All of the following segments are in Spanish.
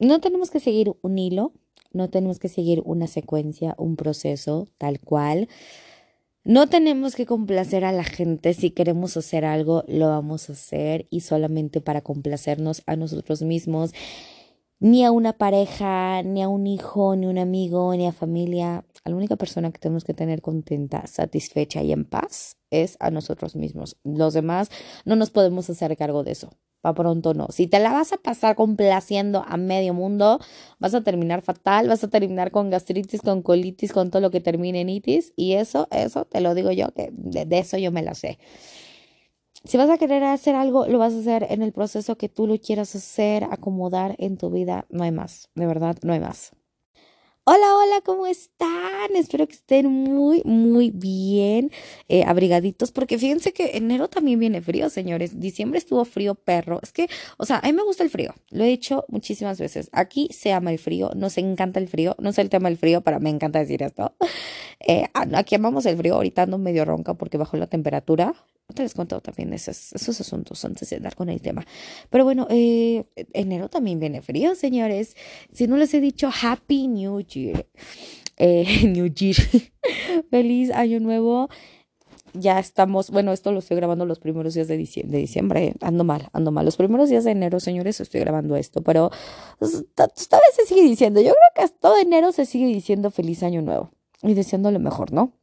no tenemos que seguir un hilo, no tenemos que seguir una secuencia, un proceso tal cual. No tenemos que complacer a la gente. Si queremos hacer algo, lo vamos a hacer y solamente para complacernos a nosotros mismos. Ni a una pareja, ni a un hijo, ni un amigo, ni a familia. A la única persona que tenemos que tener contenta, satisfecha y en paz es a nosotros mismos. Los demás no nos podemos hacer cargo de eso para pronto no. Si te la vas a pasar complaciendo a medio mundo, vas a terminar fatal, vas a terminar con gastritis, con colitis, con todo lo que termine en itis. Y eso, eso te lo digo yo, que de, eso yo me la sé. Si vas a querer hacer algo, lo vas a hacer en el proceso que tú lo quieras hacer, acomodar en tu vida. No hay más, de verdad, no hay más. Hola, hola, ¿cómo están? Espero que estén muy, muy bien, eh, abrigaditos, porque fíjense que enero también viene frío, señores. Diciembre estuvo frío, perro. Es que, o sea, a mí me gusta el frío. Lo he dicho muchísimas veces. Aquí se ama el frío, nos encanta el frío. No sé el tema del frío, pero me encanta decir esto. Eh, ah, aquí amamos el frío. Ahorita ando medio ronca porque bajó la temperatura. Te les cuento también esos, esos asuntos antes de dar con el tema. Pero bueno, eh, enero también viene frío, señores. Si no les he dicho Happy New Year. Eh, New Year. Feliz Año Nuevo. Ya estamos, bueno, esto lo estoy grabando los primeros días de diciembre, de diciembre. Ando mal, ando mal. Los primeros días de enero, señores, estoy grabando esto, pero vez se sigue diciendo. Yo creo que todo enero se sigue diciendo Feliz Año Nuevo y deseando lo mejor, ¿no?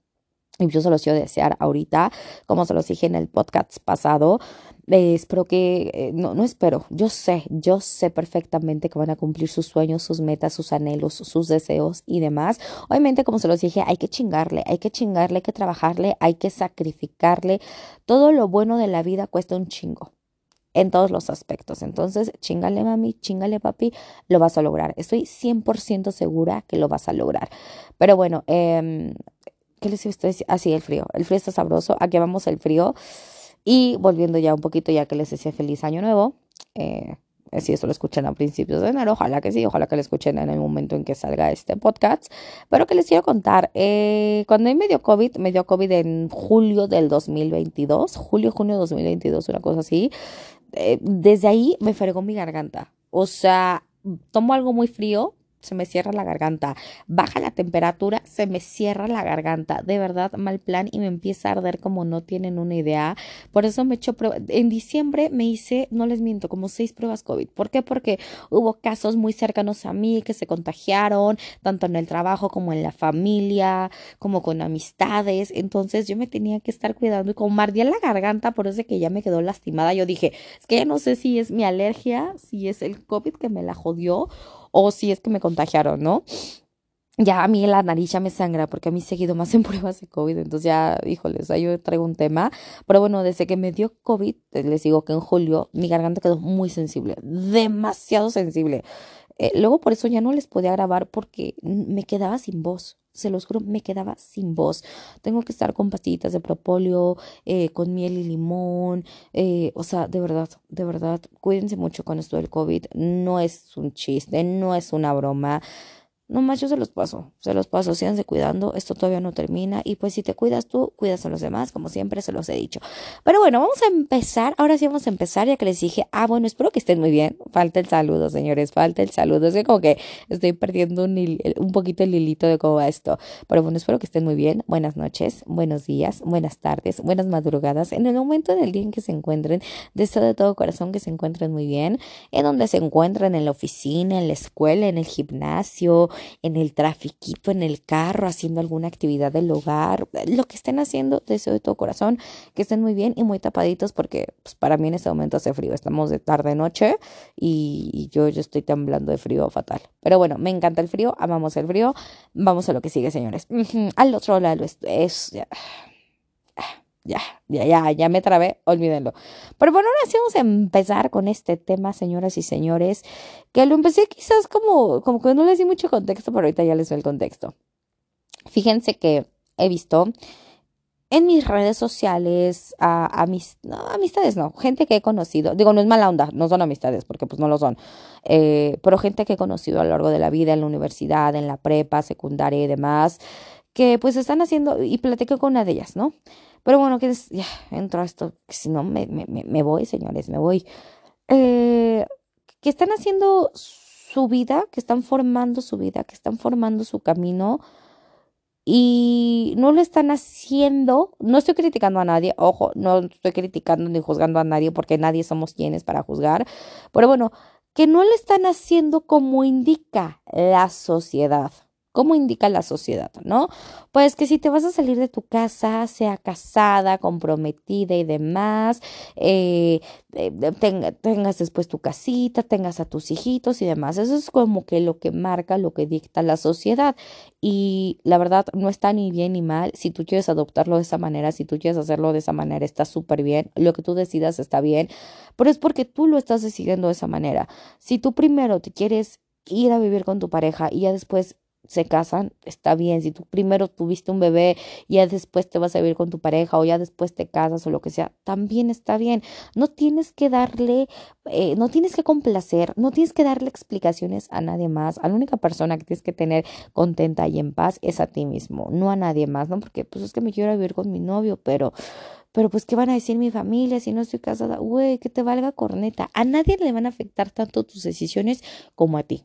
Yo se los quiero desear ahorita, como se los dije en el podcast pasado. Eh, espero que, eh, no, no espero, yo sé, yo sé perfectamente que van a cumplir sus sueños, sus metas, sus anhelos, sus deseos y demás. Obviamente, como se los dije, hay que chingarle, hay que chingarle, hay que trabajarle, hay que sacrificarle. Todo lo bueno de la vida cuesta un chingo en todos los aspectos. Entonces, chingale mami, chingale papi, lo vas a lograr. Estoy 100% segura que lo vas a lograr. Pero bueno, eh, ¿qué les estoy diciendo? Así, el frío. El frío está sabroso. Aquí vamos el frío. Y volviendo ya un poquito, ya que les decía feliz año nuevo. Eh, si esto lo escuchan a principios de enero, ojalá que sí, ojalá que lo escuchen en el momento en que salga este podcast. Pero que les quiero contar, eh, cuando me dio COVID, me dio COVID en julio del 2022, julio, junio de 2022, una cosa así. Eh, desde ahí me fregó mi garganta. O sea, tomo algo muy frío, se me cierra la garganta. Baja la temperatura, se me cierra la garganta. De verdad, mal plan y me empieza a arder como no tienen una idea. Por eso me he hecho pruebas. En diciembre me hice, no les miento, como seis pruebas COVID. ¿Por qué? Porque hubo casos muy cercanos a mí que se contagiaron, tanto en el trabajo como en la familia, como con amistades. Entonces yo me tenía que estar cuidando y como me ardía la garganta, por eso que ya me quedó lastimada. Yo dije, es que ya no sé si es mi alergia, si es el COVID que me la jodió o si es que me contagiaron, ¿no? Ya a mí la nariz ya me sangra porque a mí seguido más en pruebas de COVID, entonces ya, híjoles, ahí yo traigo un tema. Pero bueno, desde que me dio COVID, eh, les digo que en julio mi garganta quedó muy sensible, demasiado sensible. Eh, luego por eso ya no les podía grabar porque me quedaba sin voz se los juro, me quedaba sin voz. Tengo que estar con pastillitas de propóleo, eh, con miel y limón. Eh, o sea, de verdad, de verdad, cuídense mucho con esto del COVID. No es un chiste, no es una broma. No más, yo se los paso, se los paso, síganse cuidando, esto todavía no termina y pues si te cuidas tú, cuidas a los demás, como siempre se los he dicho. Pero bueno, vamos a empezar, ahora sí vamos a empezar, ya que les dije, ah, bueno, espero que estén muy bien, falta el saludo, señores, falta el saludo, es que como que estoy perdiendo un, un poquito el hilito de cómo va esto, pero bueno, espero que estén muy bien, buenas noches, buenos días, buenas tardes, buenas madrugadas, en el momento del día en que se encuentren, deseo de todo corazón que se encuentren muy bien, en donde se encuentren, en la oficina, en la escuela, en el gimnasio, en el trafiquito, en el carro, haciendo alguna actividad del hogar, lo que estén haciendo, deseo de todo corazón que estén muy bien y muy tapaditos porque pues, para mí en este momento hace frío, estamos de tarde noche y, yo, yo estoy temblando de frío fatal. Pero bueno, me encanta el frío, amamos el frío, vamos a lo que sigue, señores. Al otro lado es... ya, ya, ya, ya me trabé, olvídenlo. Pero bueno, ahora sí vamos a empezar con este tema, señoras y señores, que lo empecé quizás como, como que no les di mucho contexto, pero ahorita ya les doy el contexto. Fíjense que he visto en mis redes sociales a, mis no, amistades, no, gente que he conocido, digo, no es mala onda, no son amistades, porque pues no lo son, eh, pero gente que he conocido a lo largo de la vida, en la universidad, en la prepa, secundaria y demás, que pues están haciendo, y platico con una de ellas, ¿no? Pero bueno, que ya entro a esto, si no me, me, me, voy, señores, me voy. Eh, que están haciendo su vida, que están formando su vida, que están formando su camino y no lo están haciendo, no estoy criticando a nadie, ojo, no estoy criticando ni juzgando a nadie porque nadie somos quienes para juzgar, pero bueno, que no lo están haciendo como indica la sociedad. ¿Cómo indica la sociedad, no? Pues que si te vas a salir de tu casa, sea casada, comprometida y demás, eh, tengas después tu casita, tengas a tus hijitos y demás. Eso es como que lo que marca, lo que dicta la sociedad. Y la verdad no está ni bien ni mal. Si tú quieres adoptarlo de esa manera, si tú quieres hacerlo de esa manera, está súper bien. Lo que tú decidas está bien, pero es porque tú lo estás decidiendo de esa manera. Si tú primero te quieres ir a vivir con tu pareja y ya después se casan, está bien. Si tú primero tuviste un bebé ya después te vas a vivir con tu pareja o ya después te casas o lo que sea, también está bien. No tienes que darle, eh, no tienes que complacer, no tienes que darle explicaciones a nadie más. A la única persona que tienes que tener contenta y en paz es a ti mismo, no a nadie más, ¿no? Porque pues es que me quiero vivir con mi novio, pero pero pues, ¿qué van a decir mi familia si no estoy casada? Güey, que te valga corneta. A nadie le van a afectar tanto tus decisiones como a ti.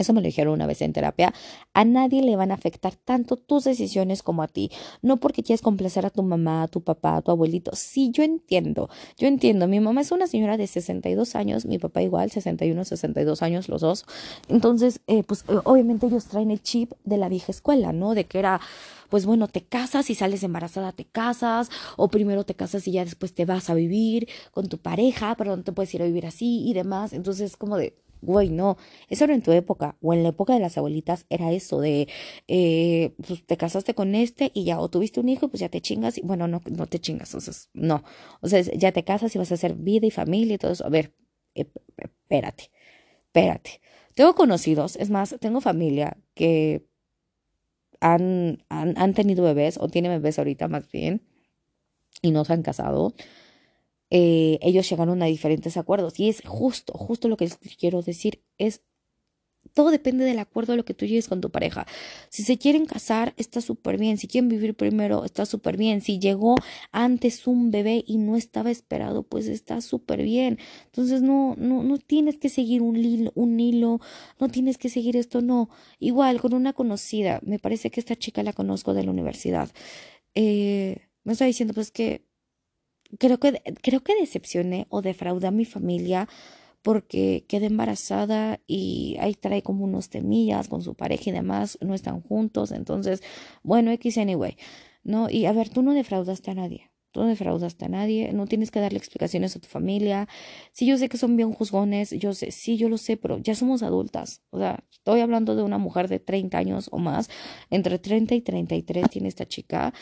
Eso me lo dijeron una vez en terapia. A nadie le van a afectar tanto tus decisiones como a ti. No porque quieres complacer a tu mamá, a tu papá, a tu abuelito. Sí, yo entiendo. Yo entiendo. Mi mamá es una señora de 62 años, mi papá igual, 61, 62 años los dos. Entonces, eh, pues eh, obviamente ellos traen el chip de la vieja escuela, ¿no? De que era pues bueno, te casas y sales embarazada, te casas, o primero te casas y ya después te vas a vivir con tu pareja, pero no te puedes ir a vivir así y demás. Entonces, como de, Güey, no, eso era en tu época, o en la época de las abuelitas era eso de, eh, pues te casaste con este y ya, o tuviste un hijo, pues ya te chingas, y bueno, no, no te chingas, o sea, no, o sea, ya te casas y vas a hacer vida y familia y todo eso. A ver, eh, espérate, espérate. Tengo conocidos, es más, tengo familia que han, han, han tenido bebés, o tienen bebés ahorita más bien, y no se han casado eh, ellos llegaron a diferentes acuerdos. Y es justo, justo lo que les quiero decir. Es todo depende del acuerdo de lo que tú llegues con tu pareja. Si se quieren casar, está súper bien. Si quieren vivir primero, está súper bien. Si llegó antes un bebé y no estaba esperado, pues está súper bien. Entonces no, no, no tienes que seguir un hilo, un hilo, no tienes que seguir esto, no. Igual, con una conocida, me parece que esta chica la conozco de la universidad. Eh, me está diciendo, pues que creo que, creo que decepcioné o defraudé a mi familia porque quedé embarazada y ahí trae como unos temillas con su pareja y demás, no están juntos, entonces, bueno, X anyway, ¿no? Y a ver, tú no defraudaste a nadie, tú no defraudaste a nadie, no tienes que darle explicaciones a tu familia, sí, yo sé que son bien juzgones, yo sé, sí, yo lo sé, pero ya somos adultas, o sea, estoy hablando de una mujer de 30 años o más, entre 30 y 33 tiene esta chica,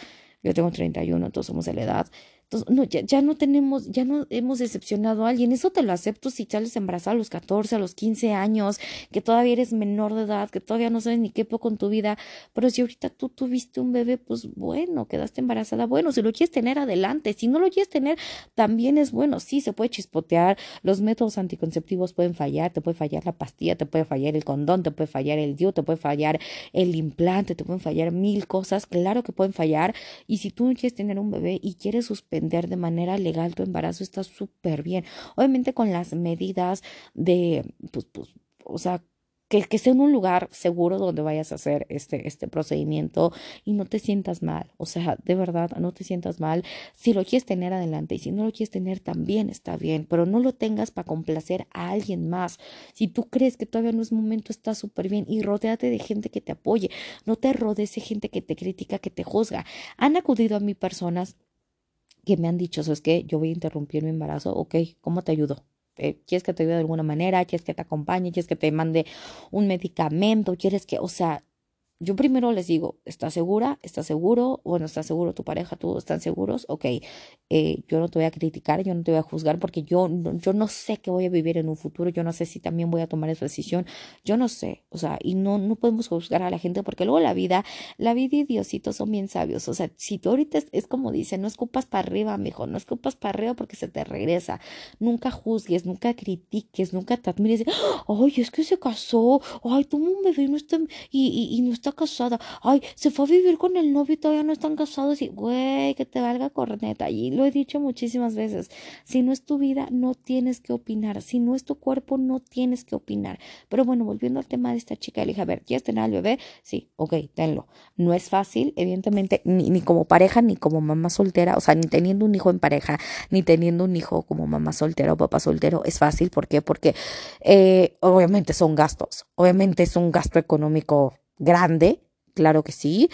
yo tengo 31, todos somos de la edad, entonces, no, ya, ya, no tenemos, ya no hemos decepcionado a alguien. Eso te lo acepto si sales embarazada a los 14, a los 15 años, que todavía eres menor de edad, que todavía no sabes ni qué poco con tu vida. Pero si ahorita tú tuviste un bebé, pues bueno, quedaste embarazada. Bueno, si lo quieres tener, adelante. Si no lo quieres tener, también es bueno. Sí, se puede chispotear. Los métodos anticonceptivos pueden fallar. Te puede fallar la pastilla, te puede fallar el condón, te puede fallar el DIU, te puede fallar el implante, te pueden fallar mil cosas. Claro que pueden fallar. Y si tú no quieres tener un bebé y quieres suspender, de manera legal tu embarazo está súper bien. Obviamente con las medidas de, pues, pues, o sea, que, que, sea en un lugar seguro donde vayas a hacer este, este procedimiento y no te sientas mal. O sea, de verdad, no te sientas mal. Si lo quieres tener adelante y si no lo quieres tener también está bien, pero no lo tengas para complacer a alguien más. Si tú crees que todavía no es momento, está súper bien y rodéate de gente que te apoye. No te rodees de gente que te critica, que te juzga. Han acudido a mí personas que me han dicho, ¿sabes qué? Yo voy a interrumpir mi embarazo, ok, ¿cómo te ayudo? Eh, ¿Quieres que te ayude de alguna manera? ¿Quieres que te acompañe? ¿Quieres que te mande un medicamento? ¿Quieres que, o sea, yo primero les digo, ¿estás segura? ¿Estás seguro? Bueno, ¿estás seguro tu pareja? ¿Tú están seguros? Ok, eh, yo no te voy a criticar, yo no te voy a juzgar porque yo, yo no sé qué voy a vivir en un futuro, yo no sé si también voy a tomar esa decisión, yo no sé, o sea, y no, no podemos juzgar a la gente porque luego la vida, la vida y Diosito son bien sabios, o sea, si tú ahorita es, como dice, no escupas para arriba, mejor, no escupas para arriba porque se te regresa, nunca juzgues, nunca critiques, nunca te admires, ay, es que se casó, ay, tuvo un bebé y no está, y, y no está está casada. Ay, se fue a vivir con el novio y todavía no están casados. Y, güey, que te valga corneta. Y lo he dicho muchísimas veces. Si no es tu vida, no tienes que opinar. Si no es tu cuerpo, no tienes que opinar. Pero bueno, volviendo al tema de esta chica, le dije, a ver, ¿quieres tener al bebé? Sí, ok, tenlo. No es fácil, evidentemente, ni, como pareja, ni como mamá soltera. O sea, ni teniendo un hijo en pareja, ni teniendo un hijo como mamá soltera o papá soltero. Es fácil. ¿Por qué? Porque eh, obviamente son gastos. Obviamente es un gasto económico grande, claro que sí.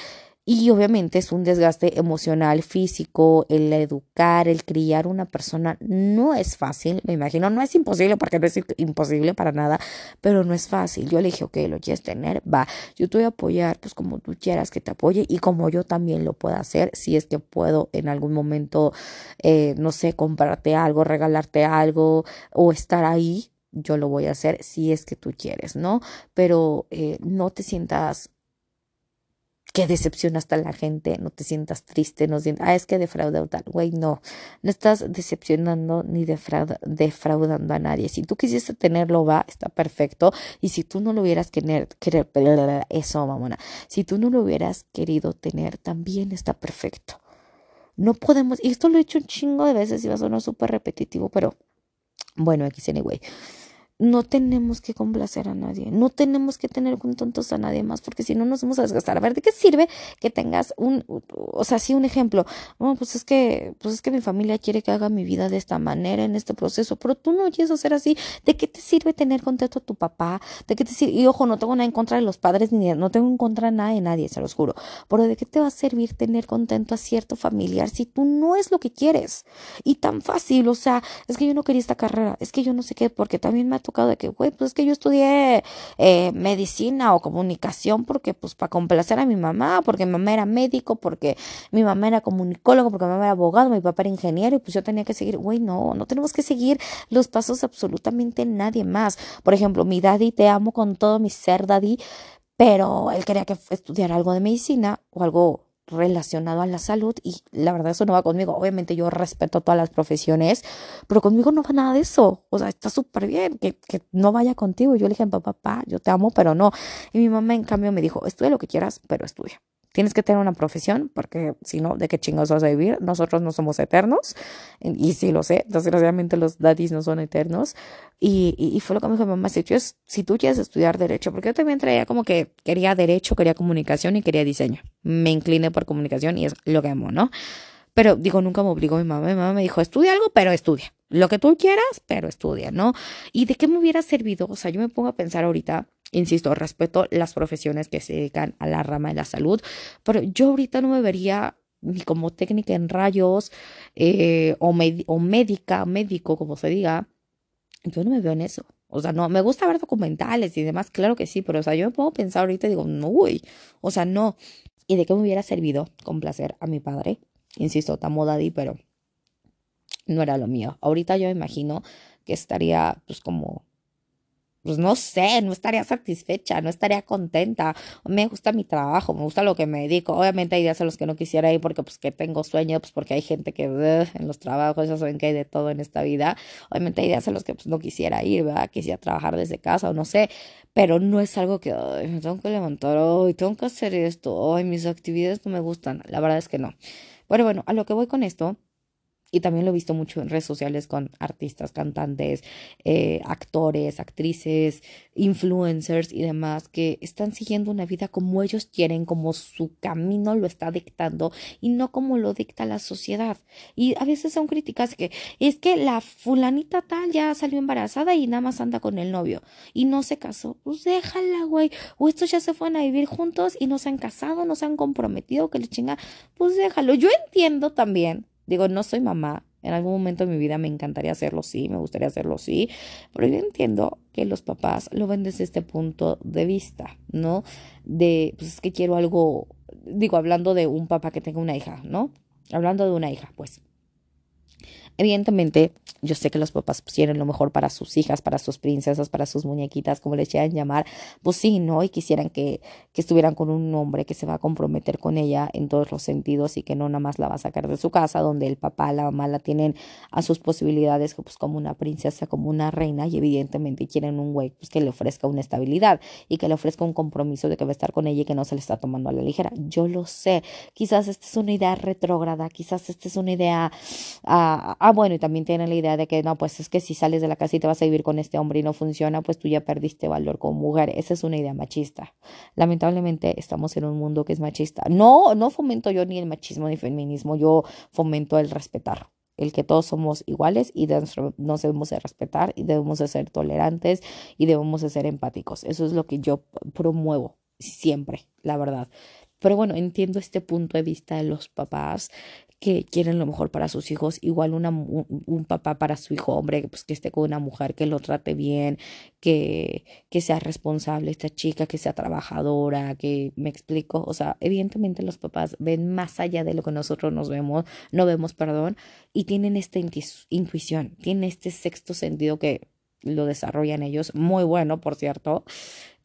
Y obviamente es un desgaste emocional, físico, el educar, el criar una persona no es fácil, me imagino, no es imposible porque no es imposible para nada, pero no es fácil. Yo le dije, ok, lo quieres tener, va, yo te voy a apoyar, pues como tú quieras que te apoye y como yo también lo pueda hacer, si es que puedo en algún momento, eh, no sé, comprarte algo, regalarte algo o estar ahí, yo lo voy a hacer si es que tú quieres, ¿no? Pero eh, no te sientas que decepcionaste a la gente, no te sientas triste, no sientas, ah, es que defraudó tal, güey, no, no estás decepcionando ni defraudando a nadie. Si tú quisiste tenerlo, va, está perfecto, y si tú no lo hubieras querer, querer eso, mamona, si tú no lo hubieras querido tener, también está perfecto. No podemos, y esto lo he hecho un chingo de veces y va a sonar súper repetitivo, pero bueno, X anyway no tenemos que complacer a nadie, no tenemos que tener contentos a nadie más, porque si no nos vamos a desgastar. A ver, ¿de qué sirve que tengas un, o sea, sí, un ejemplo? Bueno, pues es que, pues es que mi familia quiere que haga mi vida de esta manera, en este proceso, pero tú no quieres hacer así. ¿De qué te sirve tener contento a tu papá? ¿De qué te sirve? Y ojo, no tengo nada en contra de los padres, ni no tengo en contra nada de nadie, se los juro. Pero ¿de qué te va a servir tener contento a cierto familiar si tú no es lo que quieres? Y tan fácil, o sea, es que yo no quería esta carrera, es que yo no sé qué, porque también me tocado de que, güey, pues es que yo estudié eh, medicina o comunicación porque, pues, para complacer a mi mamá, porque mi mamá era médico, porque mi mamá era comunicólogo, porque mi mamá era abogado, mi papá era ingeniero y pues yo tenía que seguir, güey, no, no tenemos que seguir los pasos absolutamente nadie más. Por ejemplo, mi daddy, te amo con todo mi ser daddy, pero él quería que estudiara algo de medicina o algo relacionado a la salud y la verdad eso no va conmigo. Obviamente yo respeto todas las profesiones, pero conmigo no va nada de eso. O sea, está súper bien que, que, no vaya contigo. Yo le dije, papá, papá, yo te amo, pero no. Y mi mamá en cambio me dijo, estudia lo que quieras, pero estudia. Tienes que tener una profesión porque si no, ¿de qué chingados vas a vivir? Nosotros no somos eternos y sí lo sé, desgraciadamente los daddies no son eternos y, y, fue lo que me dijo mi mamá, si tú, si tú quieres estudiar derecho, porque yo también traía como que quería derecho, quería comunicación y quería diseño. Me incliné por comunicación y es lo que amo, ¿no? Pero digo, nunca me obligó mi mamá. Mi mamá me dijo, estudia algo, pero estudia. Lo que tú quieras, pero estudia, ¿no? ¿Y de qué me hubiera servido? O sea, yo me pongo a pensar ahorita, Insisto, respeto las profesiones que se dedican a la rama de la salud, pero yo ahorita no me vería ni como técnica en rayos eh, o, médica, médico, como se diga. Yo no me veo en eso. O sea, no, me gusta ver documentales y demás, claro que sí, pero o sea, yo me a pensar ahorita y digo, no, uy, o sea, no. ¿Y de qué me hubiera servido complacer a mi padre? Insisto, tamo daddy, pero no era lo mío. Ahorita yo me imagino que estaría pues como pues no sé, no estaría satisfecha, no estaría contenta. Me gusta mi trabajo, me gusta lo que me dedico. Obviamente hay días en los que no quisiera ir porque pues que tengo sueño, pues porque hay gente que en los trabajos, ya saben que hay de todo en esta vida. Obviamente hay días en los que pues no quisiera ir, ¿verdad? Quisiera trabajar desde casa o no sé, pero no es algo que ay, me tengo que levantar hoy, tengo que hacer esto, hoy mis actividades no me gustan. La verdad es que no. Pero bueno, a lo que voy con esto y también lo he visto mucho en redes sociales con artistas, cantantes, eh, actores, actrices, influencers y demás que están siguiendo una vida como ellos quieren, como su camino lo está dictando y no como lo dicta la sociedad. Y a veces son críticas que es que la fulanita tal ya salió embarazada y nada más anda con el novio y no se casó. Pues déjala, güey. O estos ya se fueron a vivir juntos y no se han casado, no se han comprometido, que le chinga. Pues déjalo. Yo entiendo también Digo, no soy mamá. En algún momento de mi vida me encantaría hacerlo, sí, me gustaría hacerlo, sí, pero yo entiendo que los papás lo ven desde este punto de vista, ¿no? De, pues es que quiero algo, digo, hablando de un papá que tenga una hija, ¿no? Hablando de una hija, pues. Evidentemente, yo sé que los papás quieren lo mejor para sus hijas, para sus princesas, para sus muñequitas, como les quieran llamar, pues sí, ¿no? Y quisieran que, que estuvieran con un hombre que se va a comprometer con ella en todos los sentidos y que no nada más la va a sacar de su casa, donde el papá, la mamá la tienen a sus posibilidades, pues como una princesa, como una reina, y evidentemente quieren un güey pues, que le ofrezca una estabilidad y que le ofrezca un compromiso de que va a estar con ella y que no se le está tomando a la ligera. Yo lo sé, quizás esta es una idea retrógrada, quizás esta es una idea... ah, ah bueno, y también tienen la idea de que no, pues es que si sales de la casa y te vas a vivir con este hombre y no funciona, pues tú ya perdiste valor como mujer. Esa es una idea machista. Lamentablemente estamos en un mundo que es machista. No, no fomento yo ni el machismo ni el feminismo, yo fomento el respetar el que todos somos iguales y nos debemos de respetar y debemos de ser tolerantes y debemos de ser empáticos. Eso es lo que yo promuevo siempre, la verdad. Pero bueno, entiendo este punto de vista de los papás que quieren lo mejor para sus hijos, igual una, un, papá para su hijo hombre, pues que esté con una mujer que lo trate bien, que, que sea responsable esta chica, que sea trabajadora, que me explico, o sea, evidentemente los papás ven más allá de lo que nosotros nos vemos, no vemos, perdón, y tienen esta intuición, tienen este sexto sentido que lo desarrollan ellos, muy bueno, por cierto.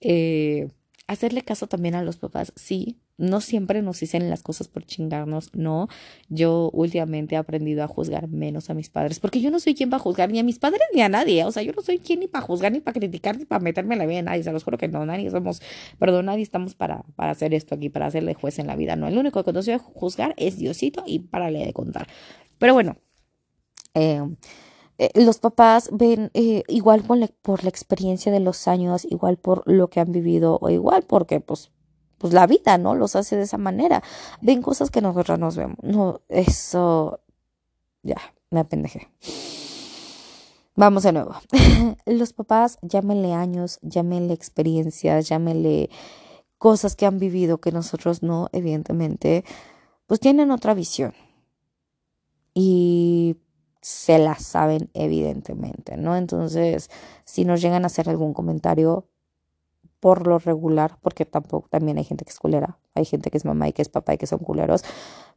Eh, hacerle caso también a los papás, sí, no siempre nos dicen las cosas por chingarnos, no. Yo últimamente he aprendido a juzgar menos a mis padres, porque yo no soy quien para juzgar ni a mis padres ni a nadie. O sea, yo no soy quien ni para juzgar, ni para criticar, ni para meterme la vida a nadie. Se los juro que no, nadie somos, perdón, nadie estamos para, para hacer esto aquí, para hacerle juez en la vida. No, el único que no soy a juzgar es Diosito y párale de contar. Pero bueno, eh, eh, los papás ven eh, igual por la, por la experiencia de los años, igual por lo que han vivido, o igual porque pues pues la vida, ¿no? Los hace de esa manera. Ven cosas que nosotros nos vemos. No, eso, ya, me apendejé. Vamos de nuevo. Los papás, llámenle años, llámenle experiencias, llámenle cosas que han vivido que nosotros no, evidentemente, pues tienen otra visión. Y se la saben, evidentemente, ¿no? Entonces, si nos llegan a hacer algún comentario, por lo regular, porque tampoco también hay gente que es culera, hay gente que es mamá y que es papá y que son culeros,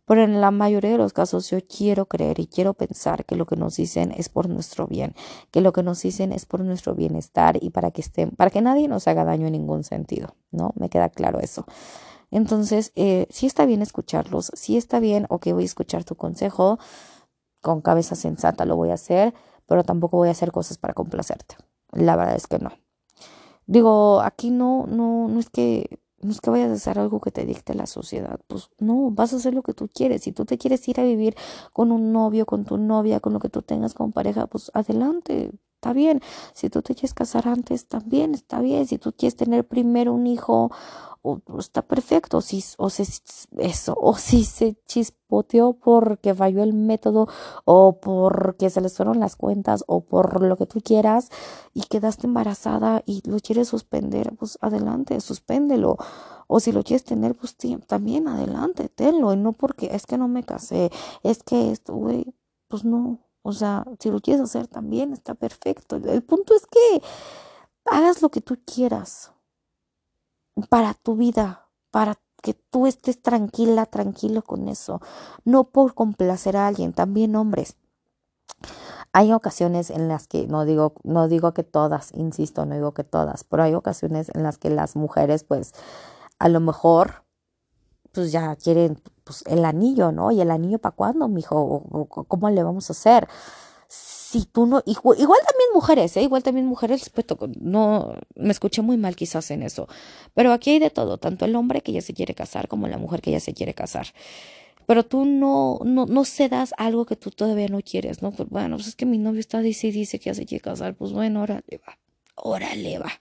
pero en la mayoría de los casos yo quiero creer y quiero pensar que lo que nos dicen es por nuestro bien, que lo que nos dicen es por nuestro bienestar y para que estén, para que nadie nos haga daño en ningún sentido, ¿no? Me queda claro eso. Entonces, eh, sí está bien escucharlos, sí está bien, ok, voy a escuchar tu consejo, con cabeza sensata lo voy a hacer, pero tampoco voy a hacer cosas para complacerte. La verdad es que no. Digo, aquí no, no, no es que no es que vayas a hacer algo que te dicte la sociedad, pues no, vas a hacer lo que tú quieres. Si tú te quieres ir a vivir con un novio, con tu novia, con lo que tú tengas como pareja, pues adelante, está bien. Si tú te quieres casar antes, también está bien. Si tú quieres tener primero un hijo está perfecto, si, o se, eso, o si se chispoteó porque falló el método, o porque se les fueron las cuentas, o por lo que tú quieras, y quedaste embarazada y lo quieres suspender, pues adelante, suspéndelo. O si lo quieres tener, pues también adelante, tenlo, y no porque es que no me casé, es que esto, güey, pues no. O sea, si lo quieres hacer también está perfecto. El punto es que hagas lo que tú quieras para tu vida, para que tú estés tranquila, tranquilo con eso, no por complacer a alguien, también hombres. Hay ocasiones en las que no digo no digo que todas, insisto, no digo que todas, pero hay ocasiones en las que las mujeres pues a lo mejor pues ya quieren pues el anillo, ¿no? ¿Y el anillo para cuándo, mijo? ¿Cómo le vamos a hacer? si tú no, igual, también mujeres, ¿eh? igual también mujeres, pues, no, me escuché muy mal quizás en eso, pero aquí hay de todo, tanto el hombre que ya se quiere casar como la mujer que ya se quiere casar. Pero tú no, no, no cedas algo que tú todavía no quieres, ¿no? Pues bueno, pues es que mi novio está dice y dice que ya se quiere casar, pues bueno, órale va, órale va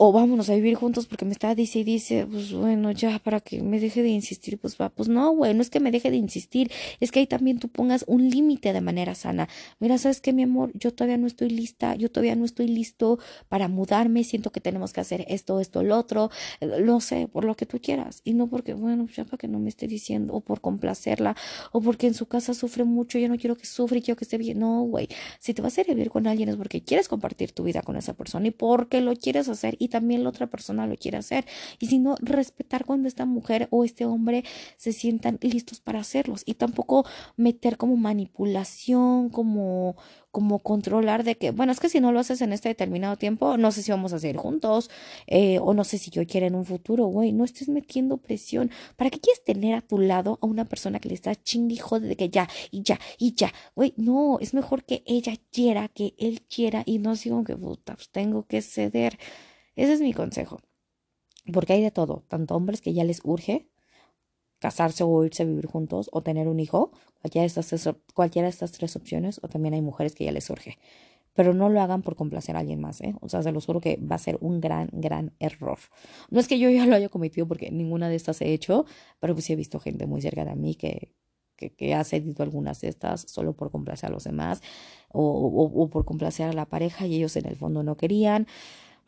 o vámonos a vivir juntos porque me está dice y dice, pues bueno, ya para que me deje de insistir, pues va, pues no, güey, no es que me deje de insistir, es que ahí también tú pongas un límite de manera sana. Mira, ¿sabes qué, mi amor? Yo todavía no estoy lista, yo todavía no estoy listo para mudarme, siento que tenemos que hacer esto, esto, lo otro, lo sé, por lo que tú quieras, y no porque, bueno, ya para que no me esté diciendo, o por complacerla, o porque en su casa sufre mucho, yo no quiero que sufra y quiero que esté bien, no, güey, si te vas a ir a vivir con alguien es porque quieres compartir tu vida con esa persona y porque lo quieres hacer también la otra persona lo quiere hacer. Y si no, respetar cuando esta mujer o este hombre se sientan listos para hacerlos. Y tampoco meter como manipulación, como, como controlar de que, bueno, es que si no lo haces en este determinado tiempo, no sé si vamos a seguir juntos eh, o no sé si yo quiero en un futuro, güey, no estés metiendo presión. ¿Para qué quieres tener a tu lado a una persona que le está chingijo de que ya y ya y ya? Güey, no, es mejor que ella quiera, que él quiera y no sigo que puta, pues tengo que ceder. Ese es mi consejo. Porque hay de todo, tanto hombres que ya les urge casarse o irse a vivir juntos o tener un hijo, cualquiera de estas tres, cualquiera de estas tres opciones, o también hay mujeres que ya les surge. Pero no lo hagan por complacer a alguien más, ¿eh? O sea, se los juro que va a ser un gran, gran error. No es que yo ya lo haya cometido porque ninguna de estas he hecho, pero pues sí he visto gente muy cerca de mí que, que, ha cedido algunas de estas solo por complacer a los demás o, o por complacer a la pareja y ellos en el fondo no querían.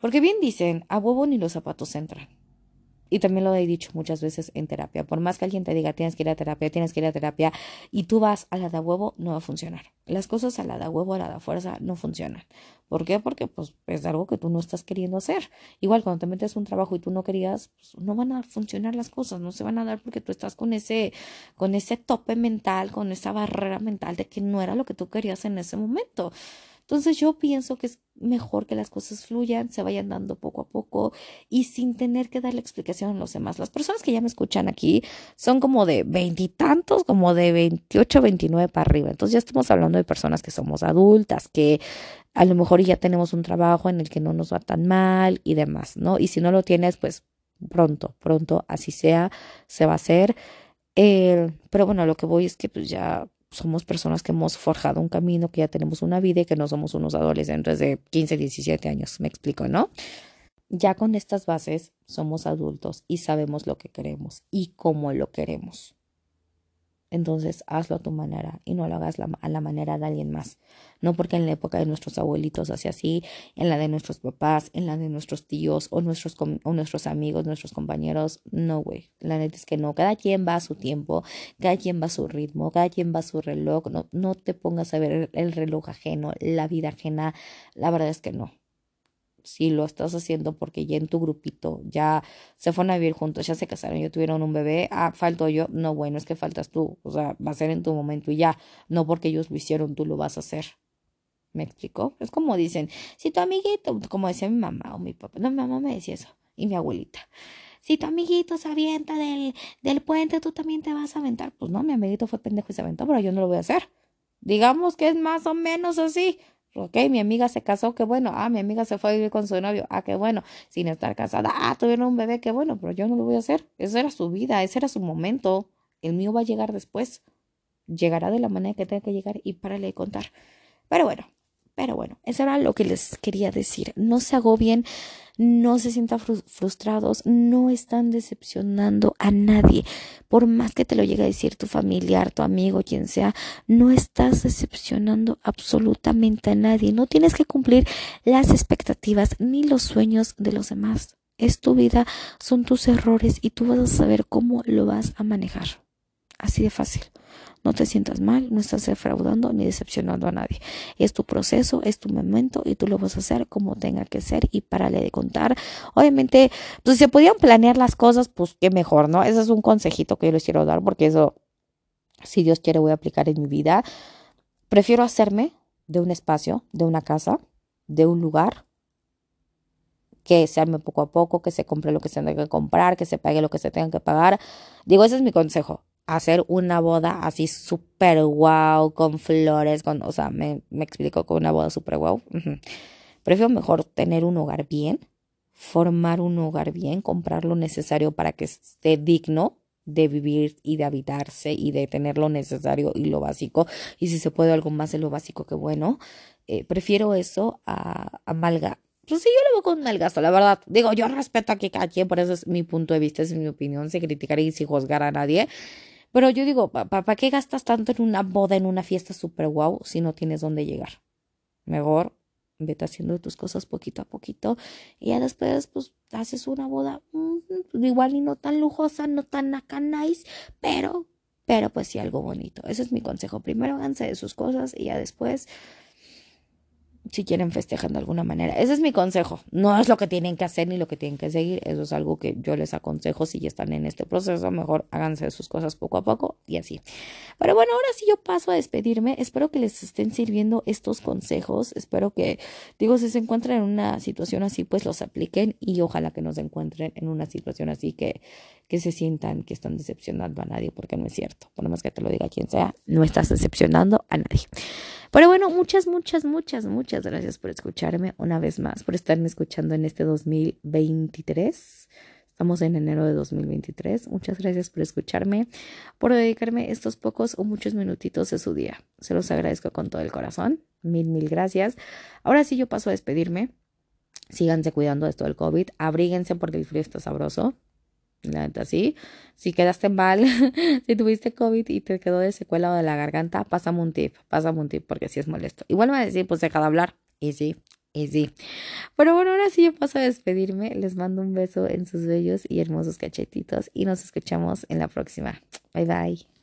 Porque bien dicen, a huevo ni los zapatos entran. Y también lo he dicho muchas veces en terapia. Por más que alguien te diga tienes que ir a terapia, tienes que ir a terapia, y tú vas a la de huevo, no va a funcionar. Las cosas a la de huevo, a la de fuerza, no funcionan. ¿Por qué? Porque pues es algo que tú no estás queriendo hacer. Igual cuando te metes un trabajo y tú no querías, pues, no van a funcionar las cosas, no se van a dar porque tú estás con ese, con ese tope mental, con esa barrera mental de que no era lo que tú querías en ese momento. Entonces yo pienso que es mejor que las cosas fluyan, se vayan dando poco a poco y sin tener que darle explicación a los demás. Las personas que ya me escuchan aquí son como de veintitantos, como de 28, 29 para arriba. Entonces ya estamos hablando de personas que somos adultas, que a lo mejor ya tenemos un trabajo en el que no nos va tan mal y demás, ¿no? Y si no lo tienes, pues pronto, pronto, así sea, se va a hacer. Eh, pero bueno, lo que voy es que pues ya somos personas que hemos forjado un camino, que ya tenemos una vida y que no somos unos adolescentes de 15, 17 años, me explico, ¿no? Ya con estas bases somos adultos y sabemos lo que queremos y cómo lo queremos. Entonces hazlo a tu manera y no lo hagas a la manera de alguien más. No porque en la época de nuestros abuelitos hacía así, en la de nuestros papás, en la de nuestros tíos o nuestros, o nuestros amigos, nuestros compañeros. No, güey. La neta es que no. Cada quien va a su tiempo, cada quien va a su ritmo, cada quien va a su reloj. No, no te pongas a ver el reloj ajeno, la vida ajena. La verdad es que no si lo estás haciendo porque ya en tu grupito ya se fueron a vivir juntos, ya se casaron, ya tuvieron un bebé, ah, falto yo, no, bueno, es que faltas tú, o sea, va a ser en tu momento y ya, no porque ellos lo hicieron, tú lo vas a hacer. ¿Me explicó? Es como dicen, si tu amiguito, como decía mi mamá o mi papá, no, mi mamá me decía eso, y mi abuelita, si tu amiguito se avienta del, del puente, tú también te vas a aventar. Pues no, mi amiguito fue pendejo y se aventó, pero yo no lo voy a hacer. Digamos que es más o menos así. Ok, mi amiga se casó, qué bueno. Ah, mi amiga se fue a vivir con su novio. Ah, qué bueno. Sin estar casada. Ah, tuvieron un bebé, qué bueno. Pero yo no lo voy a hacer. Esa era su vida, ese era su momento. El mío va a llegar después. Llegará de la manera que tenga que llegar y párale de contar. Pero bueno, pero bueno, eso era lo que les quería decir. No se agobien, no se sientan frustrados, no están decepcionando a nadie. Por más que te lo llegue a decir tu familiar, tu amigo, quien sea, no estás decepcionando absolutamente a nadie. No tienes que cumplir las expectativas ni los sueños de los demás. Es tu vida, son tus errores y tú vas a saber cómo lo vas a manejar. Así de fácil. No te sientas mal, no estás defraudando ni decepcionando a nadie. Es tu proceso, es tu momento y tú lo vas a hacer como tenga que ser y párale de contar. Obviamente, pues si se podían planear las cosas, pues qué mejor, ¿no? Ese es un consejito que yo les quiero dar porque eso, si Dios quiere, voy a aplicar en mi vida. Prefiero hacerme de un espacio, de una casa, de un lugar, que se arme poco a poco, que se compre lo que se tenga que comprar, que se pague lo que se tenga que pagar. Digo, ese es mi consejo hacer una boda así súper wow, con flores, con, o sea, me, me explico con una boda súper wow. Prefiero mejor tener un hogar bien, formar un hogar bien, comprar lo necesario para que esté digno de vivir y de habitarse y de tener lo necesario y lo básico. Y si se puede algo más de lo básico, que bueno. Eh, prefiero eso a, a malga. Pues sí, yo lo veo con mal gasto, la verdad. Digo, yo respeto a quien, por eso es mi punto de vista, es mi opinión, sin criticar y sin juzgar a nadie. Pero yo digo, ¿para qué gastas tanto en una boda, en una fiesta súper guau si no tienes dónde llegar? Mejor vete haciendo tus cosas poquito a poquito y ya después pues haces una boda mm, igual y no tan lujosa, no tan acá nice, pero, pero pues sí algo bonito. Ese es mi consejo. Primero háganse de sus cosas y ya después si quieren festejar de alguna manera. Ese es mi consejo. No es lo que tienen que hacer ni lo que tienen que seguir. Eso es algo que yo les aconsejo si ya están en este proceso. Mejor háganse sus cosas poco a poco y así. Pero bueno, ahora sí yo paso a despedirme. Espero que les estén sirviendo estos consejos. Espero que, digo, si se encuentran en una situación así, pues los apliquen y ojalá que no se encuentren en una situación así que, que se sientan que están decepcionando a nadie, porque no es cierto. Por más que te lo diga quien sea, no estás decepcionando a nadie. Pero bueno, muchas, muchas, muchas, muchas gracias por escucharme una vez más, por estarme escuchando en este 2023. Estamos en enero de 2023. Muchas gracias por escucharme, por dedicarme estos pocos o muchos minutitos de su día. Se los agradezco con todo el corazón. Mil, mil gracias. Ahora sí yo paso a despedirme. Síganse cuidando de esto del COVID. Abríguense porque el frío está sabroso. La neta. Si quedaste mal, si tuviste COVID y te quedó de secuela o de la garganta, pásame un tip, pásame un tip porque sí es molesto. Igual me va a decir, pues deja de hablar. Y sí, y sí. Pero bueno, ahora sí yo paso a despedirme. Les mando un beso en sus bellos y hermosos cachetitos y nos escuchamos en la próxima. Bye bye.